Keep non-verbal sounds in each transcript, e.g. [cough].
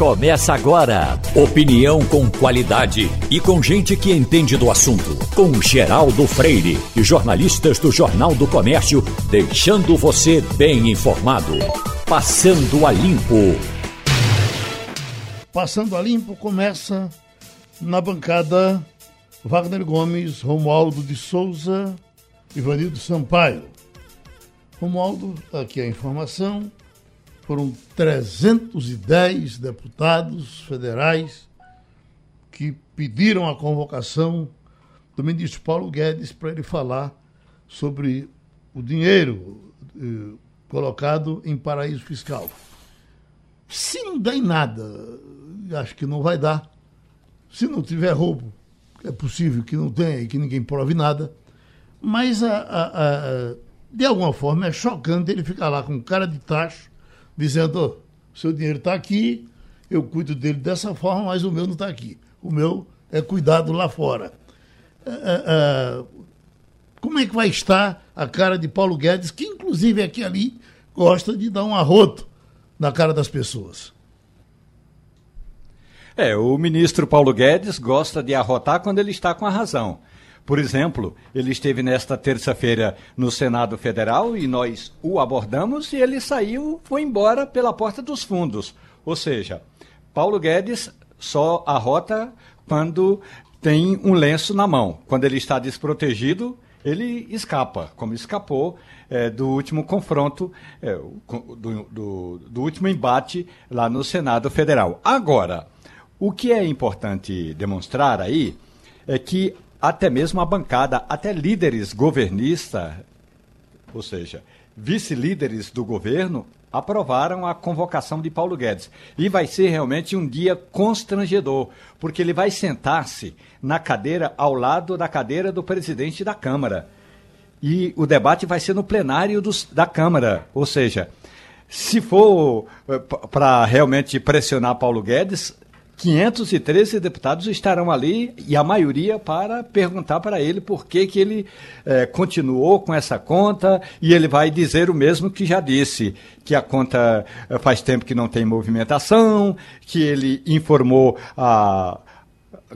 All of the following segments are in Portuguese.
Começa agora. Opinião com qualidade e com gente que entende do assunto. Com Geraldo Freire e jornalistas do Jornal do Comércio, deixando você bem informado. Passando a Limpo. Passando a Limpo começa na bancada Wagner Gomes, Romualdo de Souza, Ivanildo Sampaio. Romualdo, aqui a informação foram 310 deputados federais que pediram a convocação do ministro Paulo Guedes para ele falar sobre o dinheiro eh, colocado em paraíso fiscal. Se não der em nada, acho que não vai dar. Se não tiver roubo, é possível que não tenha e que ninguém prove nada. Mas, a, a, a, de alguma forma, é chocante ele ficar lá com cara de tacho dizendo: oh, seu dinheiro está aqui, eu cuido dele dessa forma, mas o meu não está aqui. O meu é cuidado lá fora. É, é, é, como é que vai estar a cara de Paulo Guedes, que inclusive aqui ali gosta de dar um arroto na cara das pessoas? É, o ministro Paulo Guedes gosta de arrotar quando ele está com a razão. Por exemplo, ele esteve nesta terça-feira no Senado Federal e nós o abordamos e ele saiu, foi embora pela porta dos fundos. Ou seja, Paulo Guedes só arrota quando tem um lenço na mão. Quando ele está desprotegido, ele escapa, como escapou é, do último confronto, é, do, do, do último embate lá no Senado Federal. Agora, o que é importante demonstrar aí é que até mesmo a bancada, até líderes governistas, ou seja, vice-líderes do governo, aprovaram a convocação de Paulo Guedes. E vai ser realmente um dia constrangedor, porque ele vai sentar-se na cadeira ao lado da cadeira do presidente da Câmara. E o debate vai ser no plenário dos, da Câmara. Ou seja, se for eh, para realmente pressionar Paulo Guedes, 513 deputados estarão ali e a maioria para perguntar para ele por que, que ele eh, continuou com essa conta e ele vai dizer o mesmo que já disse, que a conta eh, faz tempo que não tem movimentação, que ele informou a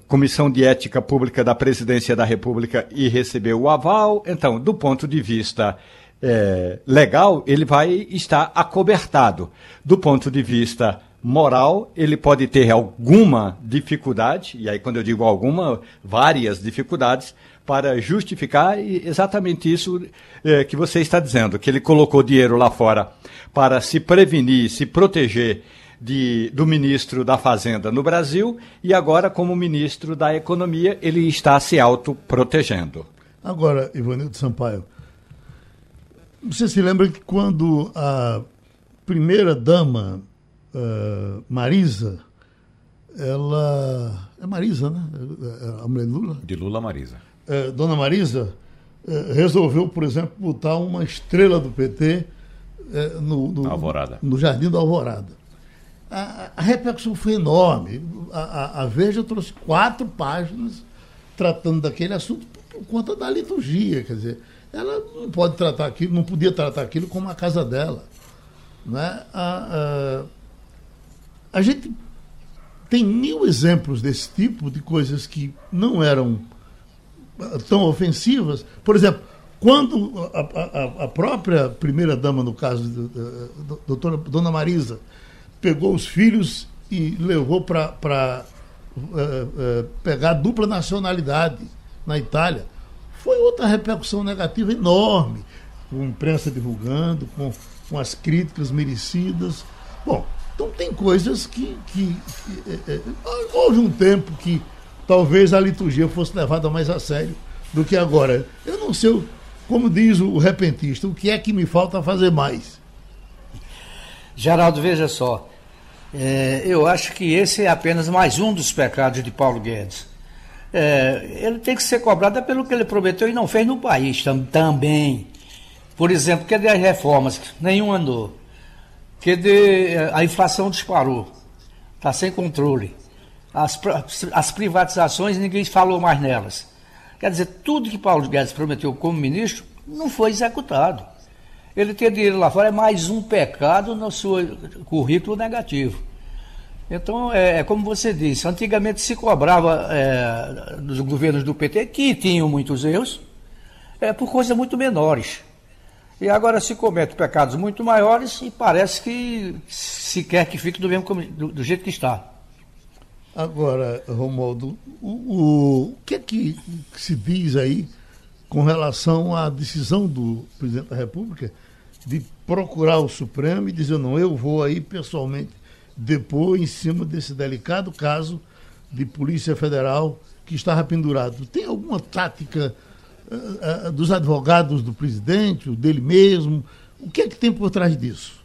Comissão de Ética Pública da Presidência da República e recebeu o aval. Então, do ponto de vista eh, legal, ele vai estar acobertado. Do ponto de vista moral, ele pode ter alguma dificuldade, e aí quando eu digo alguma, várias dificuldades, para justificar exatamente isso é, que você está dizendo, que ele colocou dinheiro lá fora para se prevenir, se proteger de, do ministro da Fazenda no Brasil, e agora, como ministro da Economia, ele está se autoprotegendo. Agora, Ivanildo Sampaio, você se lembra que quando a primeira dama uh, Marisa, ela. É Marisa, né? É, a mulher de Lula? De Lula, Marisa. Uh, Dona Marisa uh, resolveu, por exemplo, botar uma estrela do PT no, no, Alvorada. no Jardim da Alvorada. A, a repercussão foi enorme. A, a, a, Veja trouxe quatro páginas tratando daquele assunto por conta da liturgia. Quer dizer, ela não pode tratar aquilo, não podia tratar aquilo como a casa dela. Né? A, a, a gente tem mil exemplos desse tipo de coisas que não eram ah, tão ofensivas. Por exemplo, quando a, a, a própria primeira-dama, no caso da doutora Dona Marisa, pegou os filhos e levou para uh, uh, pegar dupla nacionalidade na Itália, foi outra repercussão negativa enorme, com a imprensa divulgando, com, com as críticas merecidas. Bom, então tem coisas que, que, é, é, houve um tempo que talvez a liturgia fosse levada mais a sério do que agora. Eu não sei, como diz o repentista, o que é que me falta fazer mais? Geraldo, veja só. É, eu acho que esse é apenas mais um dos pecados de Paulo Guedes. É, ele tem que ser cobrado pelo que ele prometeu e não fez no país tam, também. Por exemplo, cadê as reformas? Nenhum andou que de, a inflação disparou, está sem controle. As, as privatizações, ninguém falou mais nelas. Quer dizer, tudo que Paulo Guedes prometeu como ministro não foi executado. Ele ter dinheiro lá fora é mais um pecado no seu currículo negativo. Então, é, é, como você disse, antigamente se cobrava é, dos governos do PT, que tinham muitos erros, é, por coisas muito menores. E agora se comete pecados muito maiores e parece que se quer que fique do, mesmo, do, do jeito que está. Agora, Romualdo, o, o, o que é que se diz aí com relação à decisão do presidente da República de procurar o Supremo e dizer, não, eu vou aí pessoalmente depor em cima desse delicado caso de Polícia Federal que estava pendurado. Tem alguma tática dos advogados do presidente, dele mesmo? O que é que tem por trás disso?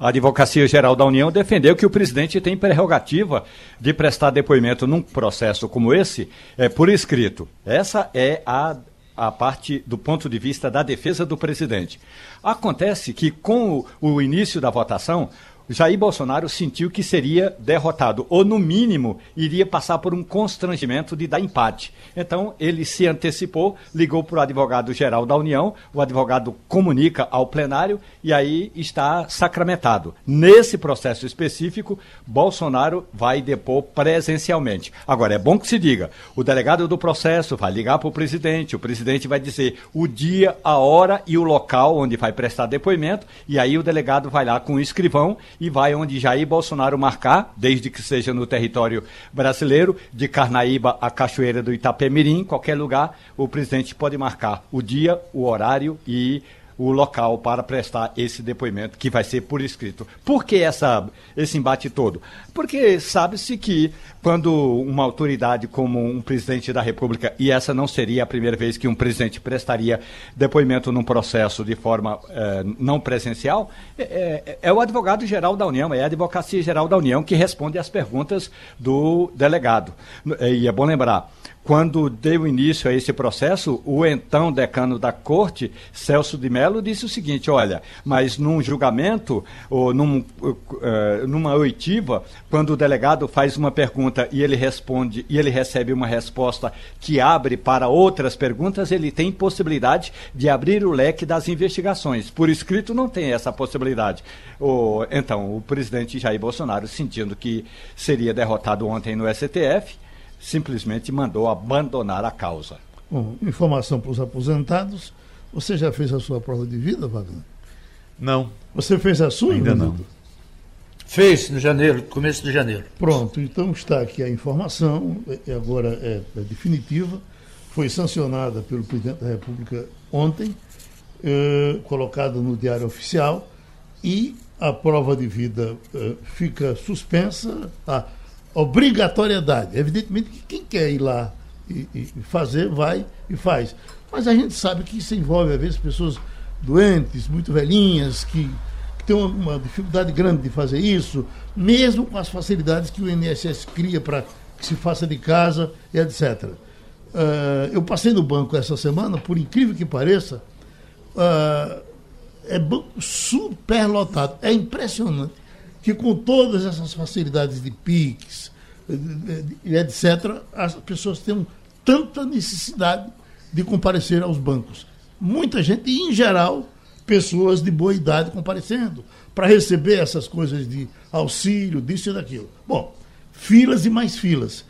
A Advocacia Geral da União defendeu que o presidente tem prerrogativa de prestar depoimento num processo como esse é, por escrito. Essa é a, a parte do ponto de vista da defesa do presidente. Acontece que, com o, o início da votação, Jair Bolsonaro sentiu que seria derrotado, ou no mínimo iria passar por um constrangimento de dar empate. Então ele se antecipou, ligou para o advogado-geral da União, o advogado comunica ao plenário e aí está sacramentado. Nesse processo específico, Bolsonaro vai depor presencialmente. Agora, é bom que se diga: o delegado do processo vai ligar para o presidente, o presidente vai dizer o dia, a hora e o local onde vai prestar depoimento, e aí o delegado vai lá com o escrivão e vai onde Jair Bolsonaro marcar, desde que seja no território brasileiro, de Carnaíba a Cachoeira do Itapemirim, qualquer lugar, o presidente pode marcar o dia, o horário e o local para prestar esse depoimento, que vai ser por escrito. Por que essa, esse embate todo? Porque sabe-se que quando uma autoridade como um presidente da República, e essa não seria a primeira vez que um presidente prestaria depoimento num processo de forma eh, não presencial, é, é, o advogado-geral da União, é a Advocacia Geral da União que responde às perguntas do delegado. E é bom lembrar, quando deu início a esse processo, o então decano da corte, Celso de Mello, disse o seguinte: olha, mas num julgamento ou num, uh, numa oitiva, quando o delegado faz uma pergunta e ele responde e ele recebe uma resposta que abre para outras perguntas, ele tem possibilidade de abrir o leque das investigações. Por escrito não tem essa possibilidade. Então, o presidente Jair Bolsonaro, sentindo que seria derrotado ontem no STF, simplesmente mandou abandonar a causa. Bom, informação para os aposentados. Você já fez a sua prova de vida, Wagner? Não. Você fez a sua? Ainda não. Fez no janeiro, começo de janeiro. Pronto, então está aqui a informação, e agora é, é definitiva, foi sancionada pelo presidente da República ontem, eh, colocada no Diário Oficial, e a prova de vida eh, fica suspensa. Ah, obrigatoriedade. Evidentemente que quem quer ir lá e, e, fazer, vai e faz. Mas a gente sabe que isso envolve, às vezes, pessoas doentes, muito velhinhas, que, que têm uma, uma, dificuldade grande de fazer isso, mesmo com as facilidades que o INSS cria para que se faça de casa e etc. Uh, ah, eu passei no banco essa semana, por incrível que pareça, uh, é banco super lotado. É impressionante que com todas essas facilidades de PIX, etc., as pessoas têm tanta necessidade de comparecer aos bancos. Muita gente, em geral, pessoas de boa idade comparecendo para receber essas coisas de auxílio, disso e daquilo. Bom, filas e mais filas.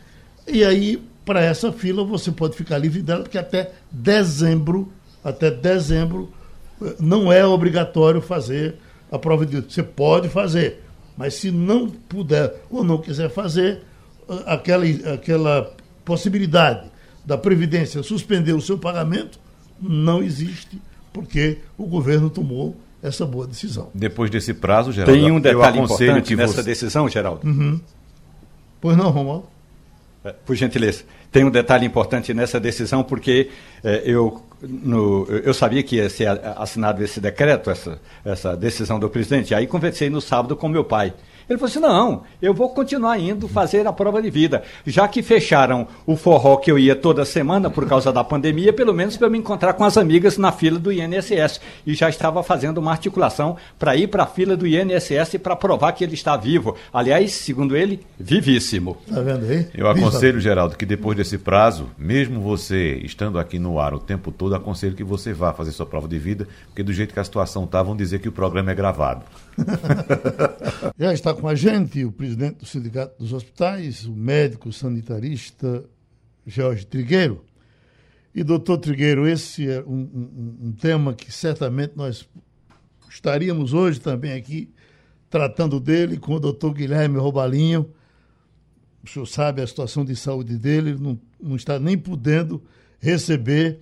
E aí, para essa fila, você pode ficar livre dela, porque até dezembro, até dezembro, eh, não é obrigatório fazer a prova de. Você pode fazer, mas se não puder ou não quiser fazer, aquela, aquela possibilidade da Previdência suspender o seu pagamento não existe, porque o governo tomou essa boa decisão. Depois desse prazo, Geraldo, tem um detalhe importante nessa você... decisão, Geraldo. Uhum. Pois não, Romualdo? É, por gentileza. Tem um detalhe importante nessa decisão, porque é, eu, no, eu sabia que ia ser assinado esse decreto, essa, essa decisão do presidente. Aí conversei no sábado com meu pai. Ele falou assim: não, eu vou continuar indo fazer a prova de vida. Já que fecharam o forró que eu ia toda semana por causa da pandemia, pelo menos para eu me encontrar com as amigas na fila do INSS. E já estava fazendo uma articulação para ir para a fila do INSS para provar que ele está vivo. Aliás, segundo ele, vivíssimo. Está vendo aí? Eu aconselho, Geraldo, que depois desse prazo, mesmo você estando aqui no ar o tempo todo, aconselho que você vá fazer sua prova de vida, porque do jeito que a situação está, vão dizer que o programa é gravado. [laughs] já está com a gente o presidente do Sindicato dos Hospitais, o médico sanitarista Jorge Trigueiro. E, doutor Trigueiro, esse é um, um, um, tema que certamente nós estaríamos hoje também aqui tratando dele com o doutor Guilherme Robalinho. O senhor sabe a situação de saúde dele, ele não, não está nem podendo receber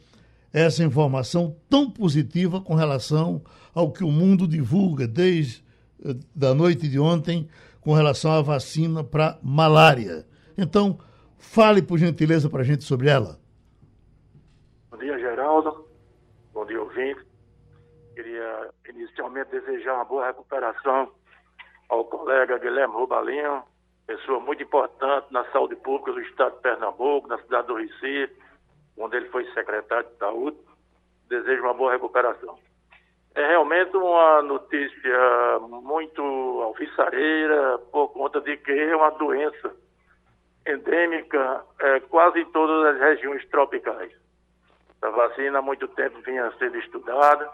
essa informação tão positiva com relação ao que o mundo divulga desde da noite de ontem com relação à vacina para malária. Então, fale por gentileza para a gente sobre ela. Bom dia, Geraldo. Bom dia, ouvinte. Queria inicialmente desejar uma boa recuperação ao colega Guilherme Rubalinho, pessoa muito importante na saúde pública do estado de Pernambuco, na cidade do Recife, onde ele foi secretário de saúde. Desejo uma boa recuperação. É realmente uma notícia muito alvissareira, por conta de que é uma doença endêmica é, quase em todas as regiões tropicais. A vacina há muito tempo vinha sendo estudada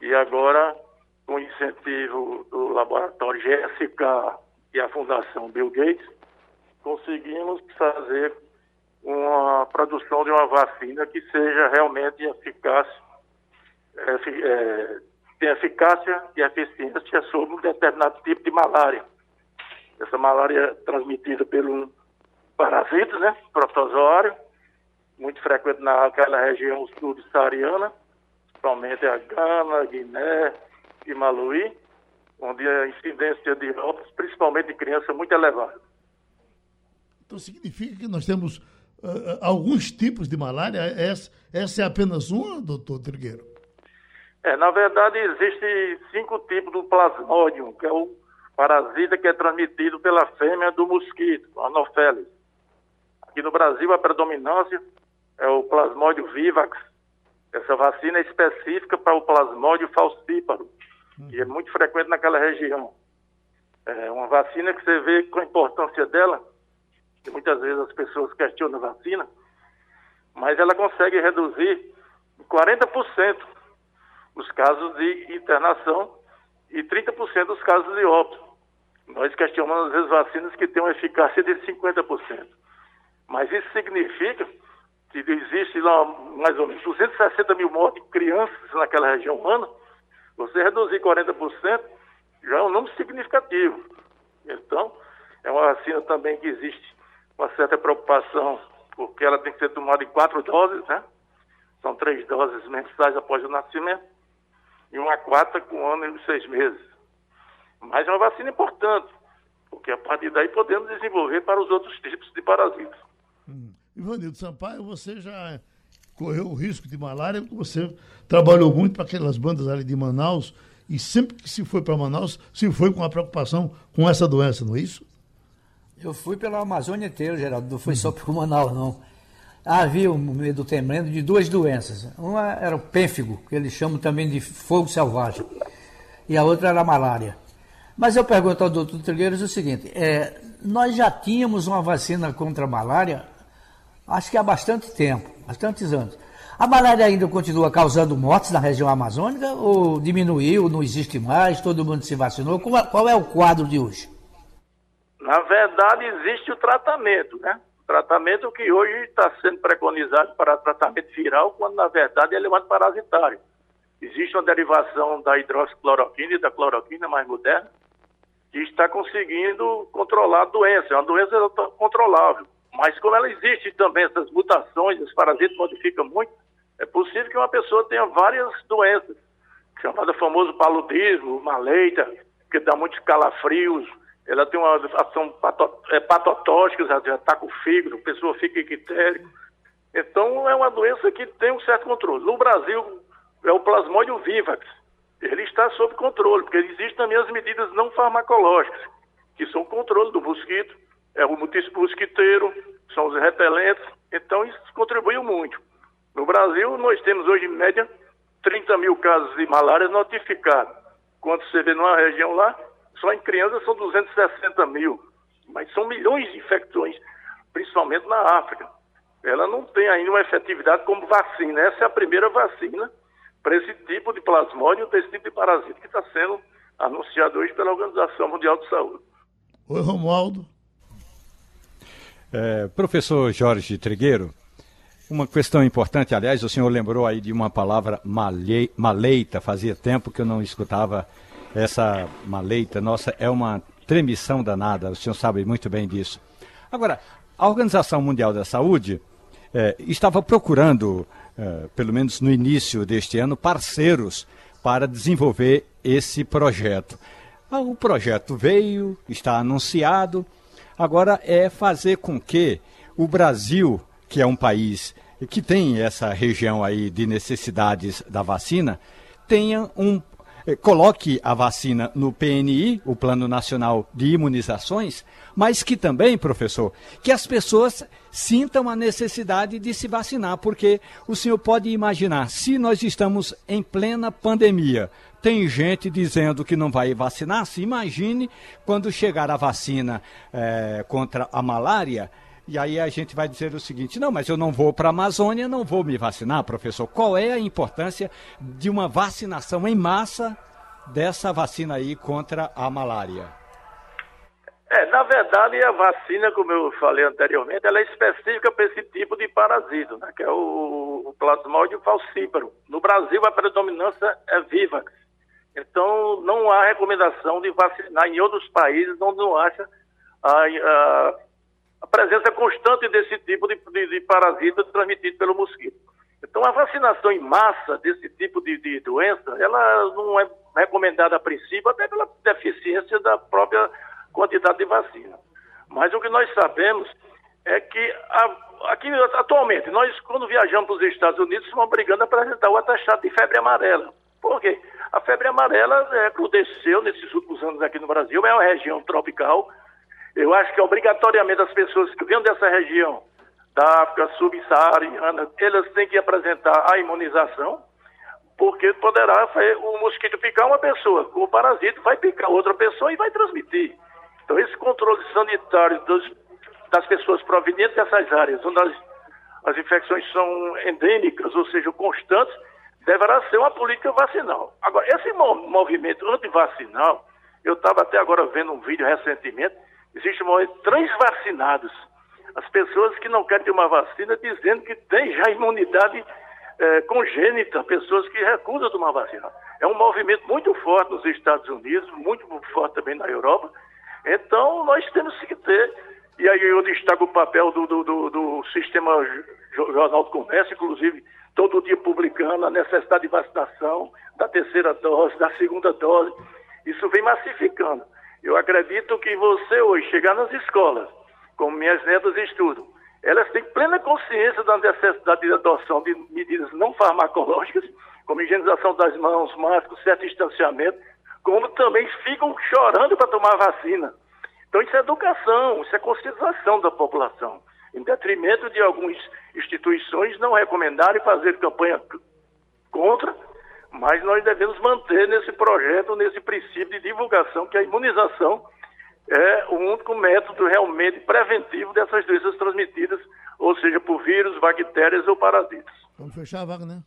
e agora, com incentivo do laboratório GSK e a Fundação Bill Gates, conseguimos fazer uma produção de uma vacina que seja realmente eficaz, é, é, tem eficácia e eficiência sobre um determinado tipo de malária. Essa malária é transmitida pelo parasita, né, protozoário, muito frequente naquela região subsaariana, principalmente a Gana, Guiné e Maluí, onde a incidência de óbitos, principalmente de criança, é muito elevada. Então significa que nós temos uh, alguns tipos de malária? Essa, essa é apenas uma, doutor Trigueiro? É, na verdade, existem cinco tipos do plasmódio, que é o parasita que é transmitido pela fêmea do mosquito, Anopheles. Aqui no Brasil, a predominância é o plasmódio vivax. Essa vacina é específica para o plasmódio falcíparo, que é muito frequente naquela região. É uma vacina que você vê com a importância dela, que muitas vezes as pessoas questionam a vacina, mas ela consegue reduzir em 40% os casos de internação e 30% dos casos de óbito. Nós questionamos vezes vacinas que têm uma eficácia de 50%. Mas isso significa que existe lá mais ou menos 260 mil mortes de crianças naquela região humana, você reduzir 40% já é um número significativo. Então, é uma vacina também que existe uma certa preocupação, porque ela tem que ser tomada em quatro doses, né? São três doses mensais após o nascimento, e uma quarta com um ano e seis meses. Mas é uma vacina importante, porque a partir daí podemos desenvolver para os outros tipos de parasitas. Hum. Ivanildo Sampaio, você já correu o risco de malária, você trabalhou muito para aquelas bandas ali de Manaus e sempre que se foi para Manaus, se foi com a preocupação com essa doença, não é isso? Eu fui pela Amazônia inteira, Geraldo, não foi só por Manaus, não. Havia, no meio do temendo, de duas doenças. Uma era o pênfigo, que eles chamam também de fogo selvagem, e a outra era a malária. Mas eu pergunto ao doutor Trigueiros o seguinte: é, nós já tínhamos uma vacina contra a malária, acho que há bastante tempo, bastantes anos. A malária ainda continua causando mortes na região amazônica ou diminuiu, não existe mais, todo mundo se vacinou? Qual, qual é o quadro de hoje? Na verdade, existe o tratamento, né? Tratamento que hoje está sendo preconizado para tratamento viral, quando na verdade ele é um antiparasitário. Existe uma derivação da hidroxicloroquina e da cloroquina mais moderna, que está conseguindo controlar a doença. É uma doença controlável. Mas como ela existe também, essas mutações, os parasitas modificam muito, é possível que uma pessoa tenha várias doenças, chamada famoso paludismo, maleita, que dá muitos calafrios, ela tem uma ação pato, é, patotóxica, ataca o fígado, a pessoa fica ictérico. Então é uma doença que tem um certo controle. No Brasil é o plasmódio vivax, ele está sob controle, porque existem também as medidas não farmacológicas, que são o controle do mosquito, é o mosquiteiro, são os repelentes, então isso contribuiu muito. No Brasil, nós temos hoje, em média, 30 mil casos de malária notificados. Quando você vê numa região lá, só em crianças são 260 mil. Mas são milhões de infecções, principalmente na África. Ela não tem ainda uma efetividade como vacina. Essa é a primeira vacina para esse tipo de plasmódio, desse tipo de parasita que está sendo anunciado hoje pela Organização Mundial de Saúde. Oi, Romualdo. É, professor Jorge Trigueiro, uma questão importante, aliás, o senhor lembrou aí de uma palavra malhe, maleita, fazia tempo que eu não escutava essa maleita. Nossa, é uma tremição danada, o senhor sabe muito bem disso. Agora, a Organização Mundial da Saúde é, estava procurando, é, pelo menos no início deste ano, parceiros para desenvolver esse projeto. Ah, o projeto veio, está anunciado, agora é fazer com que o Brasil, que é um país que tem essa região aí de necessidades da vacina, tenha um eh, coloque a vacina no PNI, o Plano Nacional de Imunizações, mas que também, professor, que as pessoas sintam a necessidade de se vacinar, porque o senhor pode imaginar, se nós estamos em plena pandemia, tem gente dizendo que não vai vacinar, se imagine quando chegar a vacina é, contra a malária. E aí a gente vai dizer o seguinte: não, mas eu não vou para a Amazônia, não vou me vacinar, professor. Qual é a importância de uma vacinação em massa dessa vacina aí contra a malária? É, na verdade, a vacina, como eu falei anteriormente, ela é específica para esse tipo de parasito, né, que é o, o plasmodium falciparum. No Brasil, a predominância é vivax. Então, não há recomendação de vacinar em outros países onde não acha a, a a presença constante desse tipo de, de, de parasita transmitido pelo mosquito. Então, a vacinação em massa desse tipo de, de, doença, ela não é recomendada a princípio, até pela deficiência da própria quantidade de vacina. Mas o que nós sabemos é que a, aqui atualmente, nós quando viajamos para os Estados Unidos, somos obrigados a apresentar o atestado de febre amarela. Por quê? A febre amarela é, aconteceu nesses últimos anos aqui no Brasil, é uma região tropical, eu acho que obrigatoriamente as pessoas que vêm dessa região da África subsaariana, elas têm que apresentar a imunização, porque poderá o mosquito picar uma pessoa, o parasito vai picar outra pessoa e vai transmitir. Então, esse controle sanitário dos, das pessoas provenientes dessas áreas, onde as, as infecções são endêmicas, ou seja, constantes, deverá ser uma política vacinal. Agora, esse movimento antivacinal, eu estava até agora vendo um vídeo recentemente, Existe uma transvacinados. As pessoas que não querem ter uma vacina dizendo que tem já imunidade é, congênita, pessoas que recusam tomar vacina. É um movimento muito forte nos Estados Unidos, muito forte também na Europa. Então, nós temos que ter, e aí eu destaco o papel do, do, do, do Sistema Jornal do Comércio, inclusive, todo dia publicando a necessidade de vacinação da terceira dose, da segunda dose. Isso vem massificando. Eu acredito que você hoje chegar nas escolas, como minhas netas estudam, elas têm plena consciência da necessidade de adoção de medidas não farmacológicas, como higienização das mãos, máscara, certo distanciamento, como também ficam chorando para tomar vacina. Então isso é educação, isso é conscientização da população, em detrimento de algumas instituições não recomendarem fazer campanha contra mas nós devemos manter nesse projeto, nesse princípio de divulgação, que a imunização é o único método realmente preventivo dessas doenças transmitidas, ou seja, por vírus, bactérias ou parasitas. Vamos fechar a vaga, né?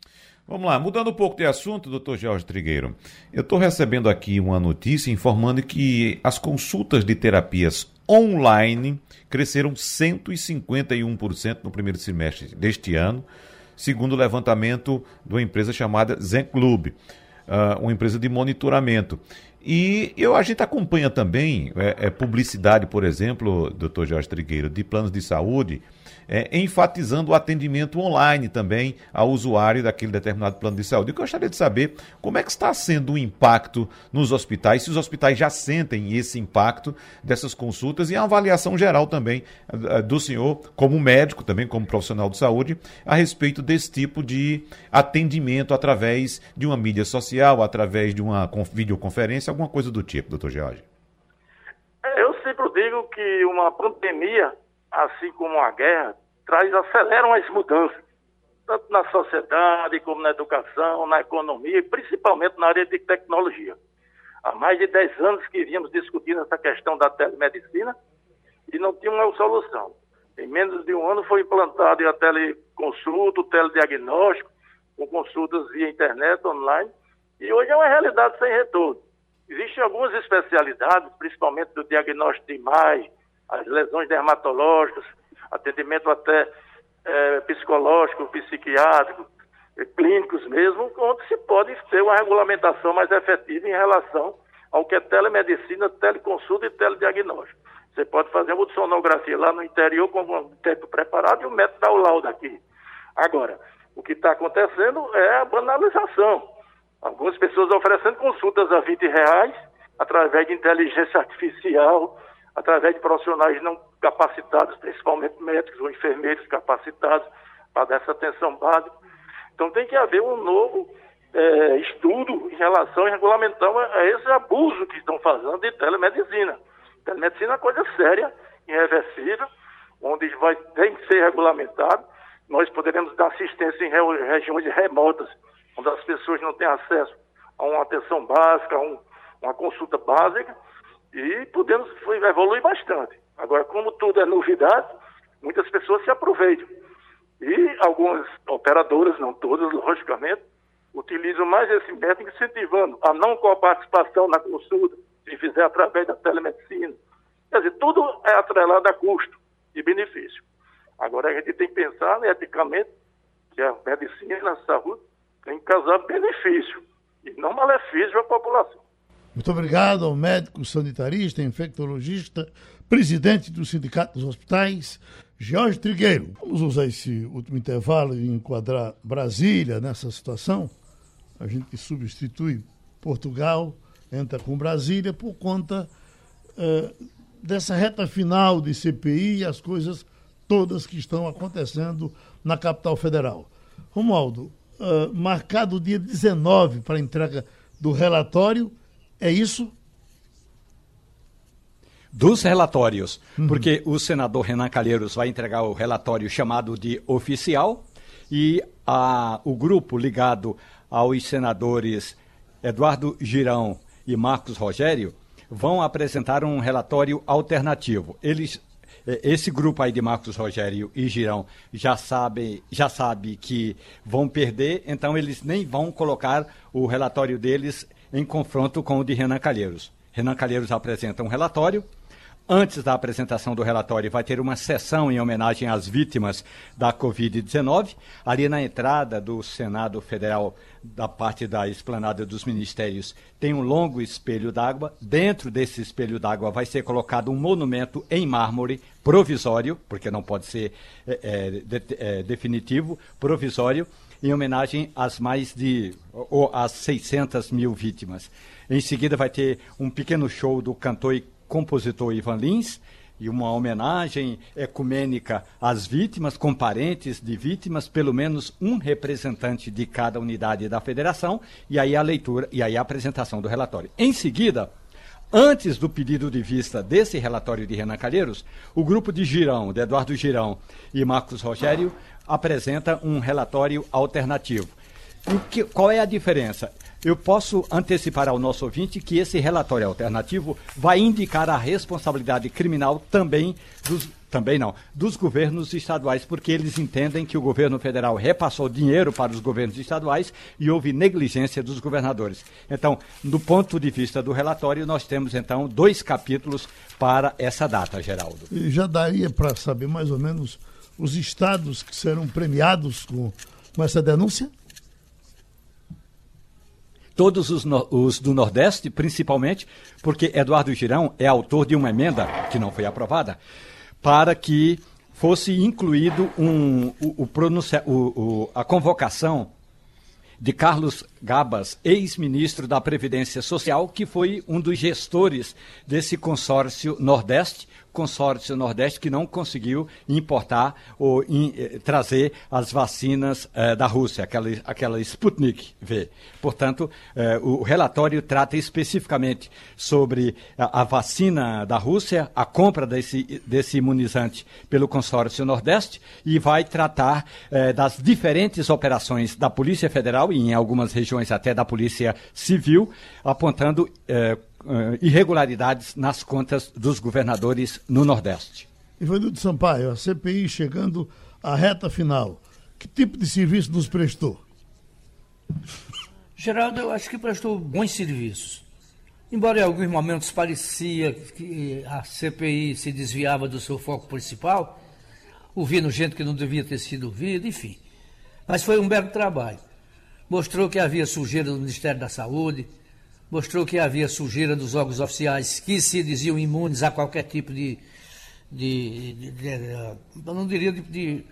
Vamos lá, mudando um pouco de assunto, doutor Jorge Trigueiro. Eu estou recebendo aqui uma notícia informando que as consultas de terapias online cresceram 151% no primeiro semestre deste ano segundo o levantamento de uma empresa chamada Zen Club, uh, uma empresa de monitoramento. E eu, a gente acompanha também é, é, publicidade, por exemplo, doutor Jorge Trigueiro, de planos de saúde é, enfatizando o atendimento online também ao usuário daquele determinado plano de saúde. Eu gostaria de saber como é que está sendo o impacto nos hospitais, se os hospitais já sentem esse impacto dessas consultas e a avaliação geral também eh, do senhor, como médico, também como profissional de saúde, a respeito desse tipo de atendimento através de uma mídia social, através de uma videoconferência, alguma coisa do tipo, doutor George. Eu sempre digo que uma pandemia, assim como a guerra, traz, aceleram as mudanças, tanto na sociedade como na educação, na economia e principalmente na área de tecnologia. Há mais de 10 anos que vínhamos discutindo essa questão da telemedicina e não tinha uma solução. Em menos de um ano foi implantado a teleconsulta, o telediagnóstico, com consultas via internet, online, e hoje é uma realidade sem retorno. Existem algumas especialidades, principalmente do diagnóstico de imagem, as lesões dermatológicas, atendimento até é, psicológico, psiquiátrico, é, clínicos mesmo, onde se pode ter uma regulamentação mais efetiva em relação ao que é telemedicina, teleconsulta e telediagnóstico. Você pode fazer uma ultrassonografia lá no interior com um tempo preparado e o médico dá o laudo aqui. Agora, o que está acontecendo é a banalização. Algumas pessoas oferecendo consultas a 20 reais através de inteligência artificial, através de profissionais não capacitados, principalmente médicos ou enfermeiros capacitados para dar essa atenção básica. Então tem que haver um novo é, estudo em relação e regulamentar a esse abuso que estão fazendo de telemedicina. Telemedicina é coisa séria, irreversível, onde vai, tem que ser regulamentado. Nós poderemos dar assistência em regiões remotas, onde as pessoas não têm acesso a uma atenção básica, a um, uma consulta básica, e podemos evoluir bastante. Agora, como tudo é novidade, muitas pessoas se aproveitam. E algumas operadoras, não todas, logicamente, utilizam mais esse método incentivando a não coparticipação na consulta, se fizer através da telemedicina. Quer dizer, tudo é atrelado a custo e benefício. Agora a gente tem que pensar né, eticamente que a medicina, a saúde, tem que causar benefício e não malefício à população. Muito obrigado ao médico sanitarista, infectologista, presidente do Sindicato dos Hospitais, Jorge Trigueiro. Vamos usar esse último intervalo e enquadrar Brasília nessa situação. A gente substitui Portugal, entra com Brasília por conta uh, dessa reta final de CPI e as coisas todas que estão acontecendo na capital federal. Romualdo, uh, marcado o dia 19 para a entrega do relatório é isso? Dos relatórios, uhum. porque o senador Renan Calheiros vai entregar o relatório chamado de oficial e a, o grupo ligado aos senadores Eduardo Girão e Marcos Rogério vão apresentar um relatório alternativo. Eles é, esse grupo aí de Marcos Rogério e Girão já sabe, já sabe que vão perder, então eles nem vão colocar o relatório deles em confronto com o de Renan Calheiros. Renan Calheiros apresenta um relatório. Antes da apresentação do relatório, vai ter uma sessão em homenagem às vítimas da Covid-19. Ali na entrada do Senado Federal, da parte da esplanada dos ministérios, tem um longo espelho d'água. Dentro desse espelho d'água vai ser colocado um monumento em mármore provisório, porque não pode ser é, é, é, definitivo, provisório, em homenagem às mais de ou às 600 mil vítimas. Em seguida vai ter um pequeno show do cantor e compositor Ivan Lins e uma homenagem ecumênica às vítimas, com parentes de vítimas, pelo menos um representante de cada unidade da federação, e aí a leitura e aí a apresentação do relatório. Em seguida, Antes do pedido de vista desse relatório de Renan Calheiros, o grupo de Girão, de Eduardo Girão e Marcos Rogério, apresenta um relatório alternativo. Que, qual é a diferença? Eu posso antecipar ao nosso ouvinte que esse relatório alternativo vai indicar a responsabilidade criminal também dos também não, dos governos estaduais, porque eles entendem que o governo federal repassou dinheiro para os governos estaduais e houve negligência dos governadores. Então, do ponto de vista do relatório, nós temos então dois capítulos para essa data, Geraldo. E já daria para saber mais ou menos os estados que serão premiados com, com essa denúncia? Todos os, no, os, do Nordeste, principalmente, porque Eduardo Girão é autor de uma emenda que não foi aprovada, para que fosse incluído um, o, o, o, a convocação de Carlos Gabas, ex-ministro da Previdência Social, que foi um dos gestores desse consórcio Nordeste, consórcio Nordeste que não conseguiu importar ou in, eh, trazer as vacinas eh, da Rússia, aquela, aquela Sputnik V. Portanto, eh, o relatório trata especificamente sobre a, a, vacina da Rússia, a compra desse, desse imunizante pelo consórcio Nordeste e vai tratar das diferentes operações da Polícia Federal e em algumas regiões até da Polícia Civil, apontando irregularidades nas contas dos governadores no Nordeste. Ivanildo Sampaio, a CPI chegando à reta final. Que tipo de serviço nos prestou? Geraldo, eu acho que prestou bons serviços. embora em alguns momentos parecia que a CPI se desviava do seu foco principal, ouvindo gente que não devia ter sido ouvida, enfim. Mas foi um belo trabalho. Mostrou que havia sujeira no Ministério da Saúde, mostrou que havia sujeira dos órgãos oficiais que se diziam imunes a qualquer tipo de. de, de, de eu não diria de,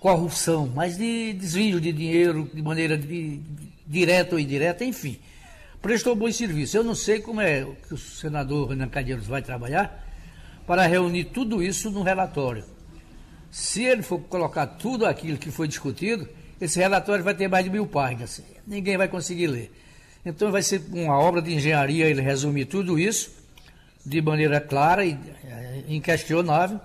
corrupção, mas de desvio de dinheiro de maneira direta ou indireta, enfim. Prestou bom serviço. Eu não sei como é que o senador Renan Calheiros vai trabalhar para reunir tudo isso num relatório. Se ele for colocar tudo aquilo que foi discutido, esse relatório vai ter mais de mil páginas. Ninguém vai conseguir ler. Então vai ser uma obra de engenharia ele resumir tudo isso de maneira clara e é, inquestionável.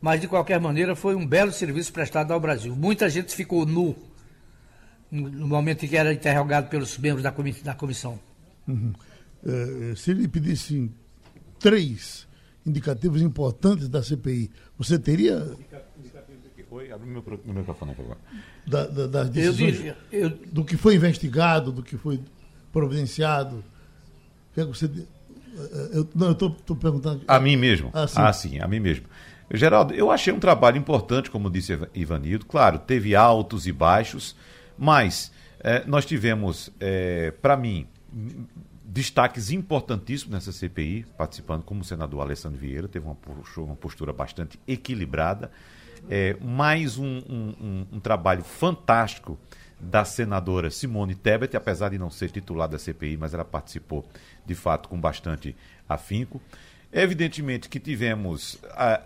Mas de qualquer maneira foi um belo serviço prestado ao Brasil. Muita gente ficou nu no momento em que era interrogado pelos membros da, da comissão. Uhum. É, se ele pedisse três indicativos importantes da CPI, você teria Oi, abre meu, meu microfone aqui agora. Da, da, das decisões, eu, eu, do que foi investigado, do que foi providenciado. Você, eu, não, eu estou perguntando. A mim mesmo? Ah sim. ah, sim, a mim mesmo. Geraldo, eu achei um trabalho importante, como disse Ivanildo. Claro, teve altos e baixos, mas é, nós tivemos, para mim, destaques importantíssimos nessa CPI, participando como o senador Alessandro Vieira, teve uma, uma postura bastante equilibrada é, mais um, um, um, trabalho fantástico da senadora Simone Tebet, apesar de não ser titular da CPI, mas ela participou de fato com bastante afinco. Evidentemente que tivemos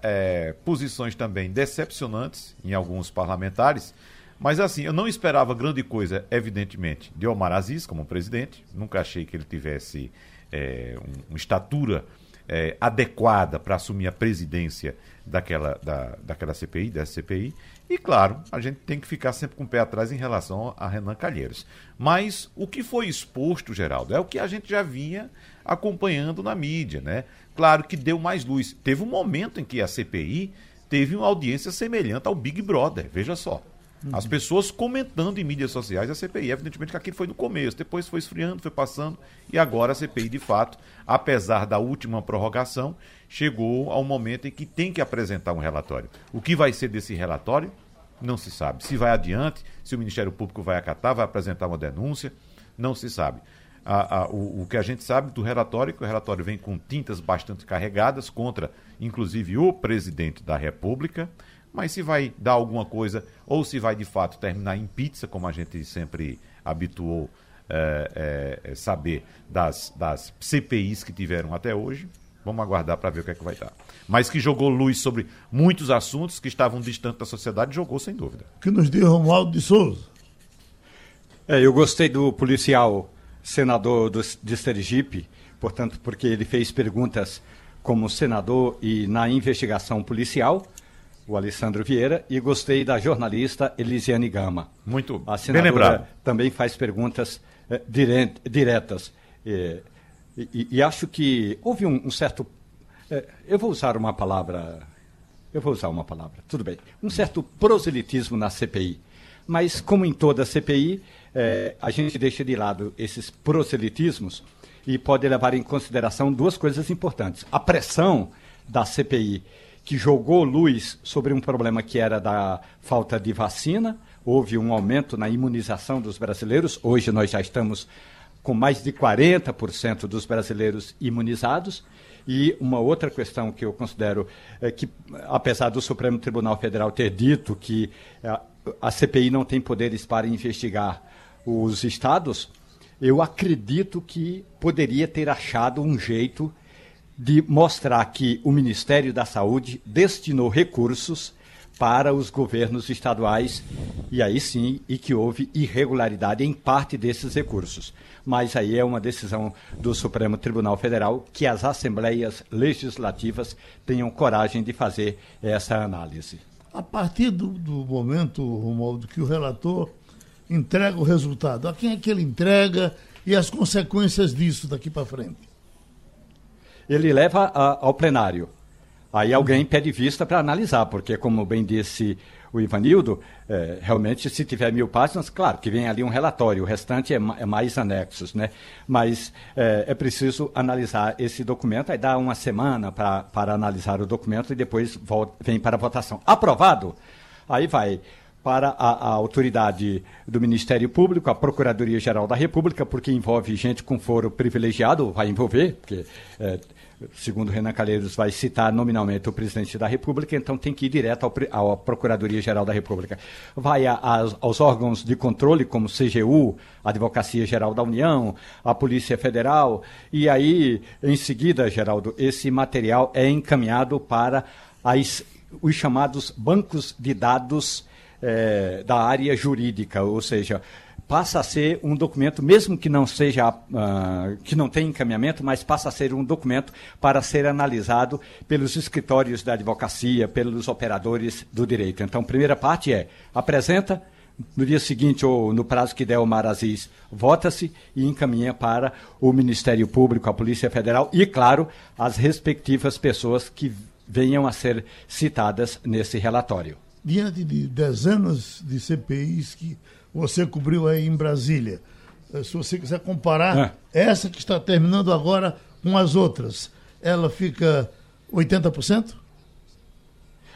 é, posições também decepcionantes em alguns parlamentares, mas assim, eu não esperava grande coisa, evidentemente, de Omar Aziz como presidente, nunca achei que ele tivesse é, uma estatura é, adequada para assumir a presidência daquela, da, daquela CPI, dessa CPI. E, claro, a gente tem que ficar sempre com o pé atrás em relação a Renan Calheiros. Mas o que foi exposto, Geraldo, é o que a gente já vinha acompanhando na mídia, né? Claro que deu mais luz. Teve um momento em que a CPI teve uma audiência semelhante ao Big Brother, veja só. As pessoas comentando em mídias sociais a CPI. Evidentemente que aquilo foi no começo, depois foi esfriando, foi passando, e agora a CPI, de fato, apesar da última prorrogação, chegou ao momento em que tem que apresentar um relatório. O que vai ser desse relatório? Não se sabe. Se vai adiante, se o Ministério Público vai acatar, vai apresentar uma denúncia, não se sabe. A, a, o, o, que a gente sabe do relatório, é que o relatório vem com tintas bastante carregadas contra, inclusive, o presidente da República. Mas se vai dar alguma coisa, ou se vai de fato terminar em pizza, como a gente sempre habituou é, é, saber das, das CPIs que tiveram até hoje, vamos aguardar para ver o que é que vai dar. Mas que jogou luz sobre muitos assuntos que estavam distantes da sociedade, jogou sem dúvida. Que nos deu Romualdo de Souza. É, eu gostei do policial senador do, de Sergipe, portanto, porque ele fez perguntas como senador e na investigação policial o Alessandro Vieira, e gostei da jornalista Elisiane Gama. Muito a bem lembrado. também faz perguntas eh, diretas. Eh, e, e, acho que houve um, um certo. Eh, eu vou usar uma palavra. Eu vou usar uma palavra, tudo bem. Um certo proselitismo na CPI. Mas, como em toda CPI, eh, a gente deixa de lado esses proselitismos e pode levar em consideração duas coisas importantes. A pressão da CPI que jogou luz sobre um problema que era da falta de vacina. Houve um aumento na imunização dos brasileiros. Hoje nós já estamos com mais de 40% dos brasileiros imunizados. E uma outra questão que eu considero é que, apesar do Supremo Tribunal Federal ter dito que a, a CPI não tem poderes para investigar os estados, eu acredito que poderia ter achado um jeito de mostrar que o Ministério da Saúde destinou recursos para os governos estaduais e aí sim e que houve irregularidade em parte desses recursos. Mas aí é uma decisão do Supremo Tribunal Federal que as assembleias legislativas tenham coragem de fazer essa análise. A partir do, do momento, Romualdo, que o relator entrega o resultado, a quem é que ele entrega e as consequências disso daqui para frente? Ele leva a, ao plenário. Aí alguém pede vista para analisar, porque, como bem disse o Ivanildo, é, realmente, se tiver mil páginas, claro que vem ali um relatório, o restante é, é mais anexos, né? Mas é, é, preciso analisar esse documento, aí dá uma semana para analisar o documento e depois vem para a votação. Aprovado, aí vai para a, a, autoridade do Ministério Público, a Procuradoria-Geral da República, porque envolve gente com foro privilegiado, vai envolver, porque, é, segundo Renan Calheiros, vai citar nominalmente o presidente da República, então tem que ir direto ao, à Procuradoria-Geral da República. Vai a, a, aos órgãos de controle, como CGU, Advocacia Geral da União, a Polícia Federal, e aí, em seguida, Geraldo, esse material é encaminhado para as, os chamados bancos de dados é, da área jurídica, ou seja, passa a ser um documento, mesmo que não seja, uh, que não tenha encaminhamento, mas passa a ser um documento para ser analisado pelos escritórios da advocacia, pelos operadores do direito. Então, a primeira parte é apresenta, no dia seguinte ou no prazo que der o Mar Aziz, vota-se e encaminha para o Ministério Público, a Polícia Federal e, claro, as respectivas pessoas que venham a ser citadas nesse relatório diante de dezenas de CPIs que você cobriu aí em Brasília, eh, se você quiser comparar é. essa que está terminando agora com as outras, ela fica 80%?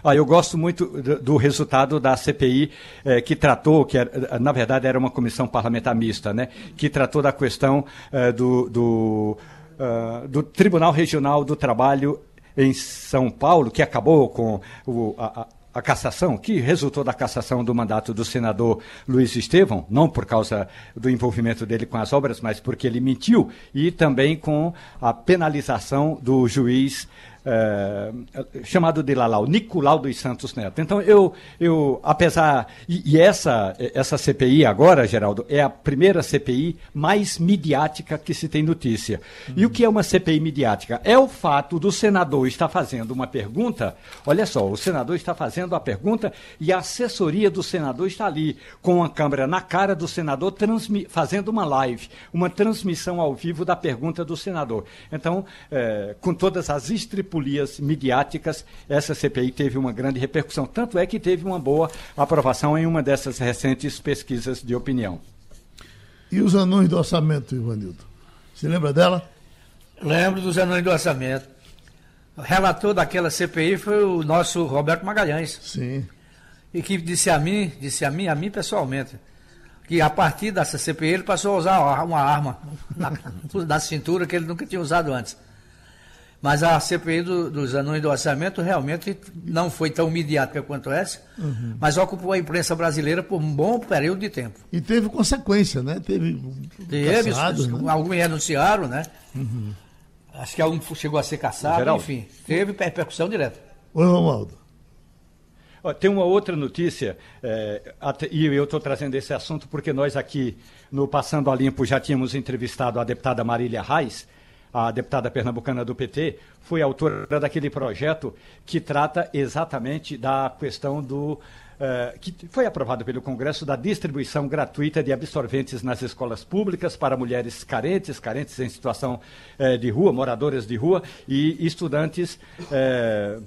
Ah, eu gosto muito do, do resultado da CPI eh, que tratou, que era, na verdade era uma comissão parlamentar mista, né, que tratou da questão eh, do, do, uh, do Tribunal Regional do Trabalho em São Paulo, que acabou com o, a, a cassação, que resultou da cassação do mandato do senador Luiz Estevão, não por causa do envolvimento dele com as obras, mas porque ele mentiu, e também com a penalização do juiz é, chamado de Lalau, Nicolau dos Santos Neto. Então, eu, eu apesar. E, e, essa, essa CPI agora, Geraldo, é a primeira CPI mais midiática que se tem notícia. Uhum. E o que é uma CPI midiática? É o fato do senador estar fazendo uma pergunta. Olha só, o senador está fazendo a pergunta e a assessoria do senador está ali, com a câmera na cara do senador, fazendo uma live, uma transmissão ao vivo da pergunta do senador. Então, é, com todas as estripulias polias midiáticas, essa CPI teve uma grande repercussão. Tanto é que teve uma boa aprovação em uma dessas recentes pesquisas de opinião. E os anões do orçamento, Ivanildo? Você lembra dela? Lembro dos anões do orçamento. O relator daquela CPI foi o nosso Roberto Magalhães. Sim. E que disse a mim, disse a mim, a mim pessoalmente, que a partir dessa CPI ele passou a usar uma arma na, [laughs] na cintura que ele nunca tinha usado antes. Mas a CPI do, dos anões do orçamento realmente não foi tão midiática quanto essa, uhum. mas ocupou a imprensa brasileira por um bom período de tempo. E teve consequência, né? Teve. Teve, caçados, né? alguns anunciaram, né? Uhum. Acho que algum chegou a ser caçado, Geral. enfim. Teve repercussão direta. Oi, Romualdo. Tem uma outra notícia, é, e eu estou trazendo esse assunto porque nós aqui no Passando a Limpo já tínhamos entrevistado a deputada Marília Reis, a deputada pernambucana do PT, foi autora daquele projeto que trata exatamente da questão do. Uh, que foi aprovado pelo Congresso da distribuição gratuita de absorventes nas escolas públicas para mulheres carentes, carentes em situação uh, de rua, moradoras de rua e estudantes. Uh,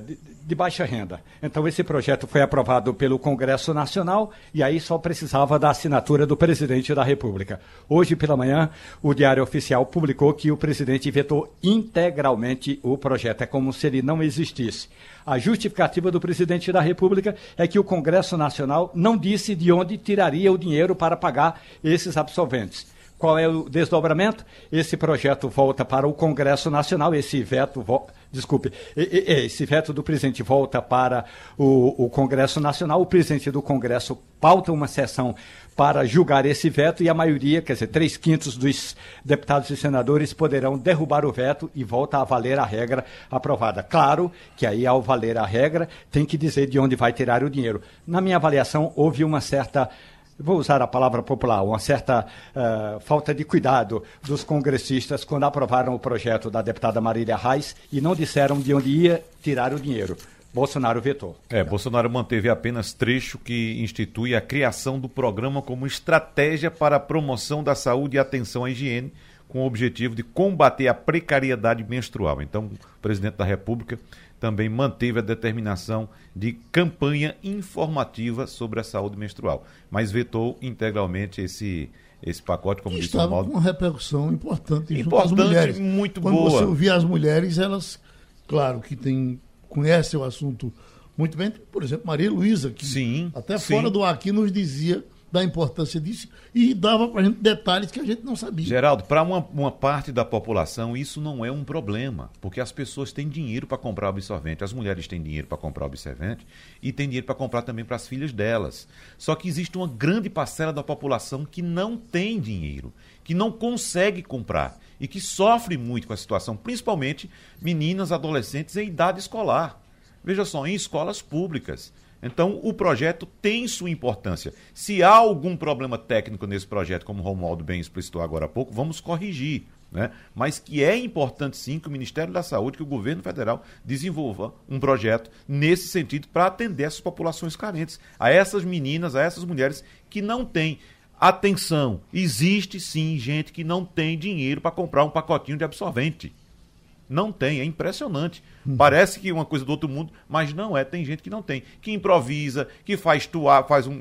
de, de, baixa renda. Então, esse projeto foi aprovado pelo Congresso Nacional e aí só precisava da assinatura do presidente da República. Hoje pela manhã, o Diário Oficial publicou que o presidente vetou integralmente o projeto. É como se ele não existisse. A justificativa do presidente da República é que o Congresso Nacional não disse de onde tiraria o dinheiro para pagar esses absolventes. Qual é o desdobramento? Esse projeto volta para o Congresso Nacional, esse veto, vo... desculpe, esse veto do presidente volta para o, o, Congresso Nacional. O presidente do Congresso pauta uma sessão para julgar esse veto e a maioria, quer dizer, três quintos dos deputados e senadores poderão derrubar o veto e volta a valer a regra aprovada. Claro que aí, ao valer a regra, tem que dizer de onde vai tirar o dinheiro. Na minha avaliação, houve uma certa vou usar a palavra popular, uma certa uh, falta de cuidado dos congressistas quando aprovaram o projeto da deputada Marília Reis e não disseram de onde ia tirar o dinheiro. Bolsonaro vetou. É, Bolsonaro manteve apenas trecho que institui a criação do programa como estratégia para a promoção da saúde e atenção à higiene, com o objetivo de combater a precariedade menstrual. Então, o presidente da República também manteve a determinação de campanha informativa sobre a saúde menstrual, mas vetou integralmente esse esse pacote, como disse o Maldo. com uma repercussão importante, Importante, às mulheres. muito Quando boa. você ouvia as mulheres, elas, claro, que tem, conhecem o assunto muito bem. Por exemplo, Maria Luísa, que Sim, até sim. fora do ar aqui nos dizia da importância disso e dava para gente detalhes que a gente não sabia. Geraldo, para uma, uma parte da população isso não é um problema, porque as pessoas têm dinheiro para comprar absorvente, as mulheres têm dinheiro para comprar absorvente e têm dinheiro para comprar também para as filhas delas. Só que existe uma grande parcela da população que não tem dinheiro, que não consegue comprar e que sofre muito com a situação, principalmente meninas, adolescentes em idade escolar. Veja só, em escolas públicas. Então, o projeto tem sua importância. Se há algum problema técnico nesse projeto, como o Romualdo bem explicitou agora há pouco, vamos corrigir. Né? Mas que é importante sim que o Ministério da Saúde, que o governo federal desenvolva um projeto nesse sentido para atender essas populações carentes, a essas meninas, a essas mulheres que não têm. Atenção, existe sim gente que não tem dinheiro para comprar um pacotinho de absorvente. Não tem, é impressionante. Parece que é uma coisa do outro mundo, mas não é. Tem gente que não tem, que improvisa, que faz tuar, faz um,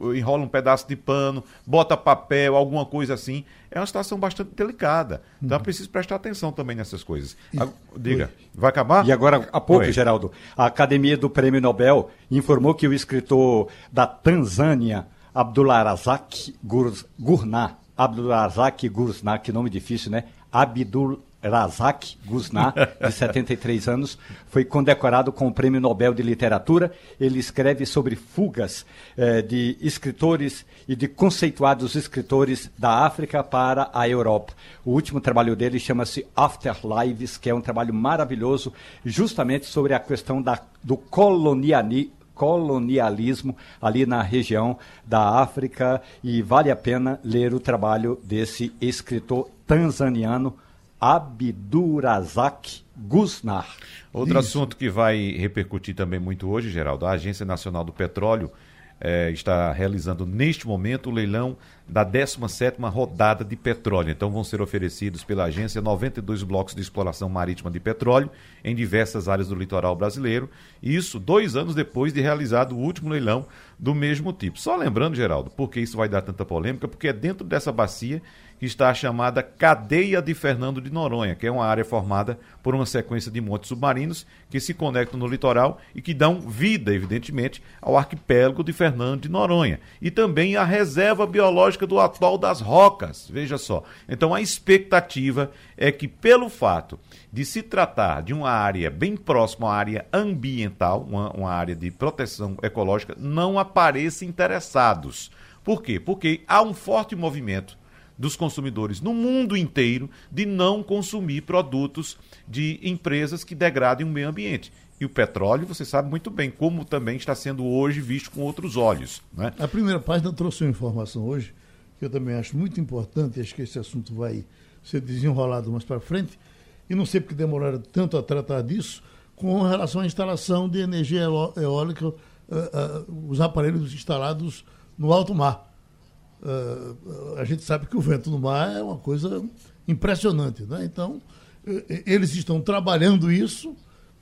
um- enrola um pedaço de pano, bota papel, alguma coisa assim. É uma situação bastante delicada. Então é preciso prestar atenção também nessas coisas. Ah, Diga, vai acabar? E agora, há pouco, Oi. Geraldo, a Academia do Prêmio Nobel informou que o escritor da Tanzânia, Abdulrazak Gur- Gurnah, Abdulrazak Gurnah, que nome difícil, né? Abdulrazak Gurnah, de 73 anos, foi condecorado com o Prêmio Nobel de Literatura. Ele escreve sobre fugas eh, de escritores e de conceituados escritores da África para a Europa. O último trabalho dele chama-se Afterlives, que é um trabalho maravilhoso, justamente sobre a questão da, do coloniali- colonialismo ali na região da África e vale a pena ler o trabalho desse escritor tanzaniano Abdurazak Gusnar. Outro assunto que vai repercutir também muito hoje, Geraldo, a Agência Nacional do Petróleo eh, está realizando neste momento o leilão da 17ª rodada de petróleo. Então vão ser oferecidos pela agência 92 blocos de exploração marítima de petróleo em diversas áreas do litoral brasileiro. Isso dois anos depois de realizado o último leilão do mesmo tipo. Só lembrando, Geraldo, porque isso vai dar tanta polêmica, porque é dentro dessa bacia que está a chamada Cadeia de Fernando de Noronha, que é uma área formada por uma sequência de montes submarinos que se conectam no litoral e que dão vida, evidentemente, ao arquipélago de Fernando de Noronha. E também a reserva biológica do atol das Rocas, veja só. Então a expectativa é que, pelo fato de se tratar de uma área bem próxima à área ambiental, uma, uma área de proteção ecológica, não apareçam interessados. Por quê? Porque há um forte movimento dos consumidores no mundo inteiro de não consumir produtos de empresas que degradem o meio ambiente. E o petróleo, você sabe muito bem como também está sendo hoje visto com outros olhos. Né? A primeira página trouxe uma informação hoje, que eu também acho muito importante, acho que esse assunto vai ser desenrolado mais para frente, e não sei porque demoraram tanto a tratar disso, com relação à instalação de energia eó- eólica, ah, ah, os aparelhos instalados no alto mar. Ah, a gente sabe que o vento no mar é uma coisa impressionante, né? Então, eles estão trabalhando isso,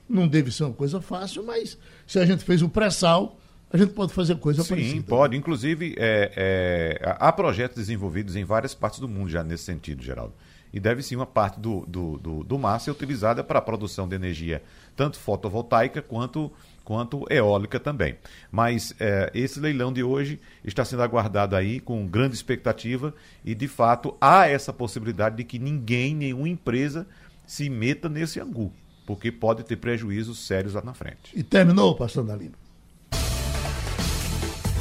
não deve ser uma coisa fácil, mas se a gente fez o pré-sal, a gente pode fazer coisa Sim, parecida. pode. Inclusive, é, é, há projetos desenvolvidos em várias partes do mundo já nesse sentido, Geraldo. E deve sim uma parte do, do, do, do mar ser utilizada para a produção de energia, tanto fotovoltaica quanto, quanto eólica também. Mas é, esse leilão de hoje está sendo aguardado aí com grande expectativa e, de fato, há essa possibilidade de que ninguém, nenhuma empresa se meta nesse angu, porque pode ter prejuízos sérios lá na frente. E terminou, pastor Dalino.